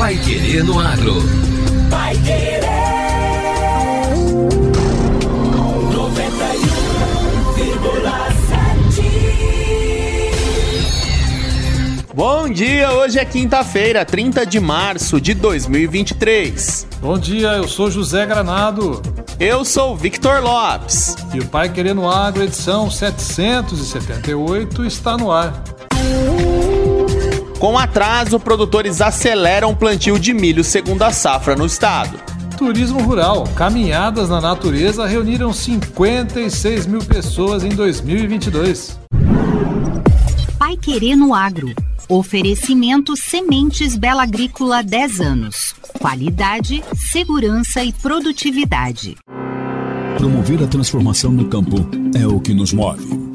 Pai Querer no Agro. Pai Querer. 91,7. Bom dia, hoje é quinta-feira, 30 de março de 2023. Bom dia, eu sou José Granado. Eu sou Victor Lopes. E o Pai Querendo Agro, edição 778, está no ar. Com atraso, produtores aceleram o plantio de milho segundo a safra no estado. Turismo rural, caminhadas na natureza reuniram 56 mil pessoas em 2022. Pai Querendo Agro. Oferecimento Sementes Bela Agrícola 10 anos. Qualidade, segurança e produtividade. Promover a transformação no campo é o que nos move.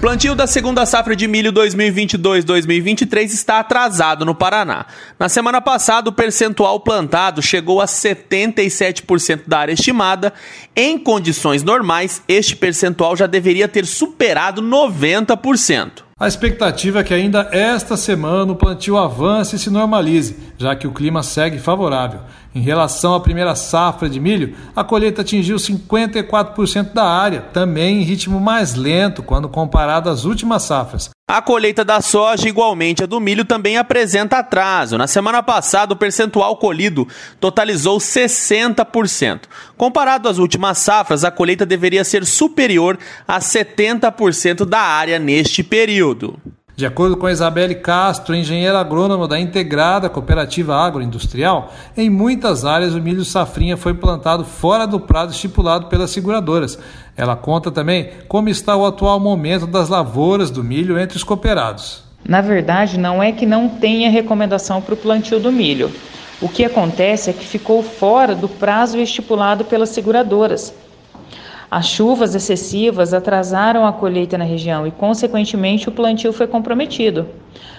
Plantio da segunda safra de milho 2022-2023 está atrasado no Paraná. Na semana passada, o percentual plantado chegou a 77% da área estimada. Em condições normais, este percentual já deveria ter superado 90%. A expectativa é que ainda esta semana o plantio avance e se normalize, já que o clima segue favorável. Em relação à primeira safra de milho, a colheita atingiu 54% da área, também em ritmo mais lento quando comparado às últimas safras. A colheita da soja, igualmente a do milho, também apresenta atraso. Na semana passada, o percentual colhido totalizou 60%. Comparado às últimas safras, a colheita deveria ser superior a 70% da área neste período. De acordo com Isabelle Castro, engenheira agrônoma da Integrada Cooperativa Agroindustrial, em muitas áreas o milho safrinha foi plantado fora do prazo estipulado pelas seguradoras. Ela conta também como está o atual momento das lavouras do milho entre os cooperados. Na verdade, não é que não tenha recomendação para o plantio do milho. O que acontece é que ficou fora do prazo estipulado pelas seguradoras. As chuvas excessivas atrasaram a colheita na região e, consequentemente, o plantio foi comprometido.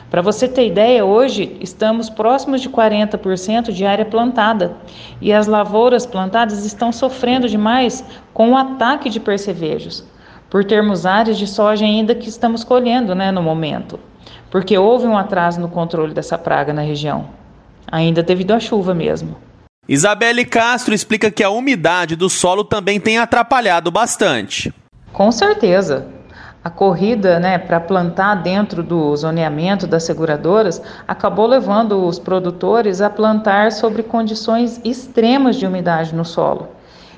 Para você ter ideia, hoje estamos próximos de 40% de área plantada e as lavouras plantadas estão sofrendo demais com o ataque de percevejos, por termos áreas de soja ainda que estamos colhendo né, no momento, porque houve um atraso no controle dessa praga na região, ainda devido à chuva mesmo. Isabelle Castro explica que a umidade do solo também tem atrapalhado bastante. Com certeza. A corrida né, para plantar dentro do zoneamento das seguradoras acabou levando os produtores a plantar sobre condições extremas de umidade no solo.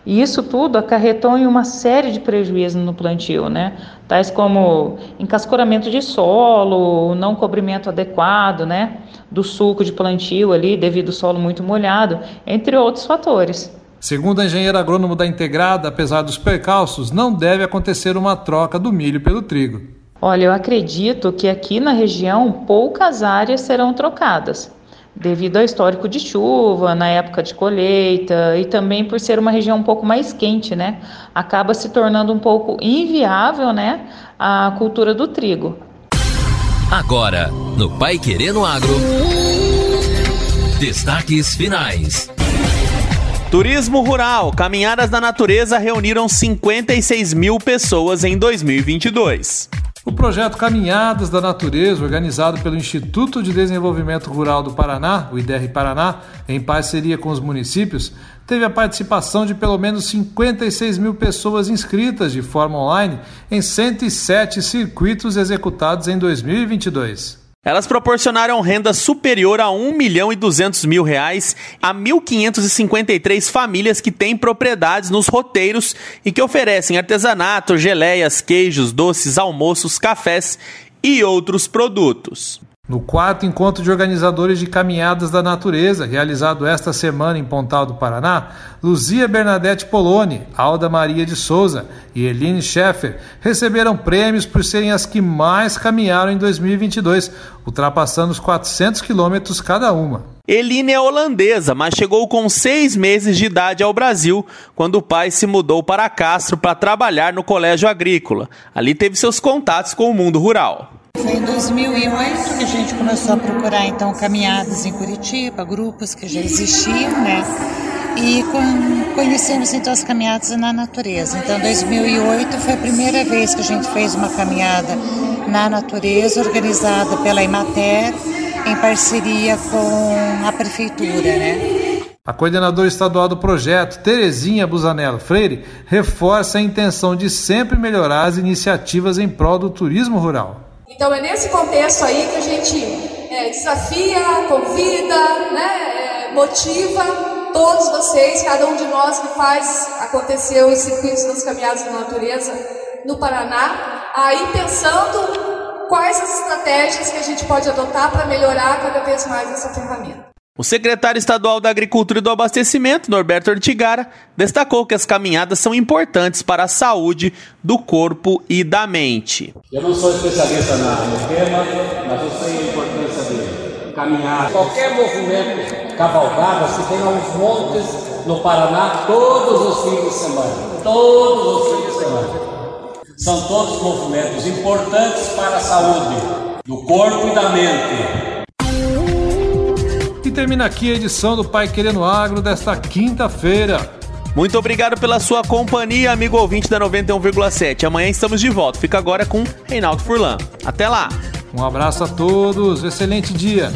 E isso tudo acarretou em uma série de prejuízos no plantio, né? Tais como encascoramento de solo, não cobrimento adequado, né? Do suco de plantio ali, devido ao solo muito molhado, entre outros fatores. Segundo a engenheira agrônomo da Integrada, apesar dos percalços, não deve acontecer uma troca do milho pelo trigo. Olha, eu acredito que aqui na região poucas áreas serão trocadas devido ao histórico de chuva, na época de colheita e também por ser uma região um pouco mais quente, né? Acaba se tornando um pouco inviável, né, a cultura do trigo. Agora, no Pai Querendo Agro, destaques finais. Turismo rural, caminhadas na natureza reuniram 56 mil pessoas em 2022. O projeto Caminhadas da Natureza, organizado pelo Instituto de Desenvolvimento Rural do Paraná, o IDR Paraná, em parceria com os municípios, teve a participação de pelo menos 56 mil pessoas inscritas de forma online em 107 circuitos executados em 2022. Elas proporcionaram renda superior a 1 milhão e 200 mil reais a 1.553 famílias que têm propriedades nos roteiros e que oferecem artesanato, geleias, queijos, doces, almoços, cafés e outros produtos. No quarto encontro de organizadores de caminhadas da natureza, realizado esta semana em Pontal do Paraná, Luzia Bernadette Poloni, Alda Maria de Souza e Eline Scheffer receberam prêmios por serem as que mais caminharam em 2022, ultrapassando os 400 quilômetros cada uma. Eline é holandesa, mas chegou com seis meses de idade ao Brasil, quando o pai se mudou para Castro para trabalhar no colégio agrícola. Ali teve seus contatos com o mundo rural. Foi em 2008 que a gente começou a procurar então caminhadas em Curitiba, grupos que já existiam, né? E conhecemos então as caminhadas na natureza. Então 2008 foi a primeira vez que a gente fez uma caminhada na natureza organizada pela Imater em parceria com a prefeitura, né? A coordenadora estadual do projeto, Terezinha Busanello Freire, reforça a intenção de sempre melhorar as iniciativas em prol do turismo rural. Então é nesse contexto aí que a gente é, desafia, convida, né, é, motiva todos vocês, cada um de nós que faz acontecer os circuitos das caminhadas da natureza no Paraná, a ir pensando quais as estratégias que a gente pode adotar para melhorar cada vez mais essa ferramenta. O secretário estadual da Agricultura e do Abastecimento, Norberto Ortigara, destacou que as caminhadas são importantes para a saúde do corpo e da mente. Eu não sou especialista no tema, mas eu sei a importância dele. Caminhar, qualquer movimento, cavalgada, se tem aos montes no Paraná todos os fins de semana. Todos os fins de semana. São todos movimentos importantes para a saúde do corpo e da mente termina aqui a edição do Pai Querendo Agro desta quinta-feira. Muito obrigado pela sua companhia, amigo ouvinte da 91,7. Amanhã estamos de volta. Fica agora com Reinaldo Furlan. Até lá. Um abraço a todos. Excelente dia.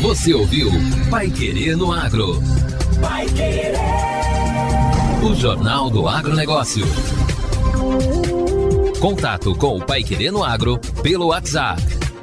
Você ouviu Pai Querer no Agro. Pai Querer. O Jornal do Agronegócio. Contato com o Pai Querer no Agro pelo WhatsApp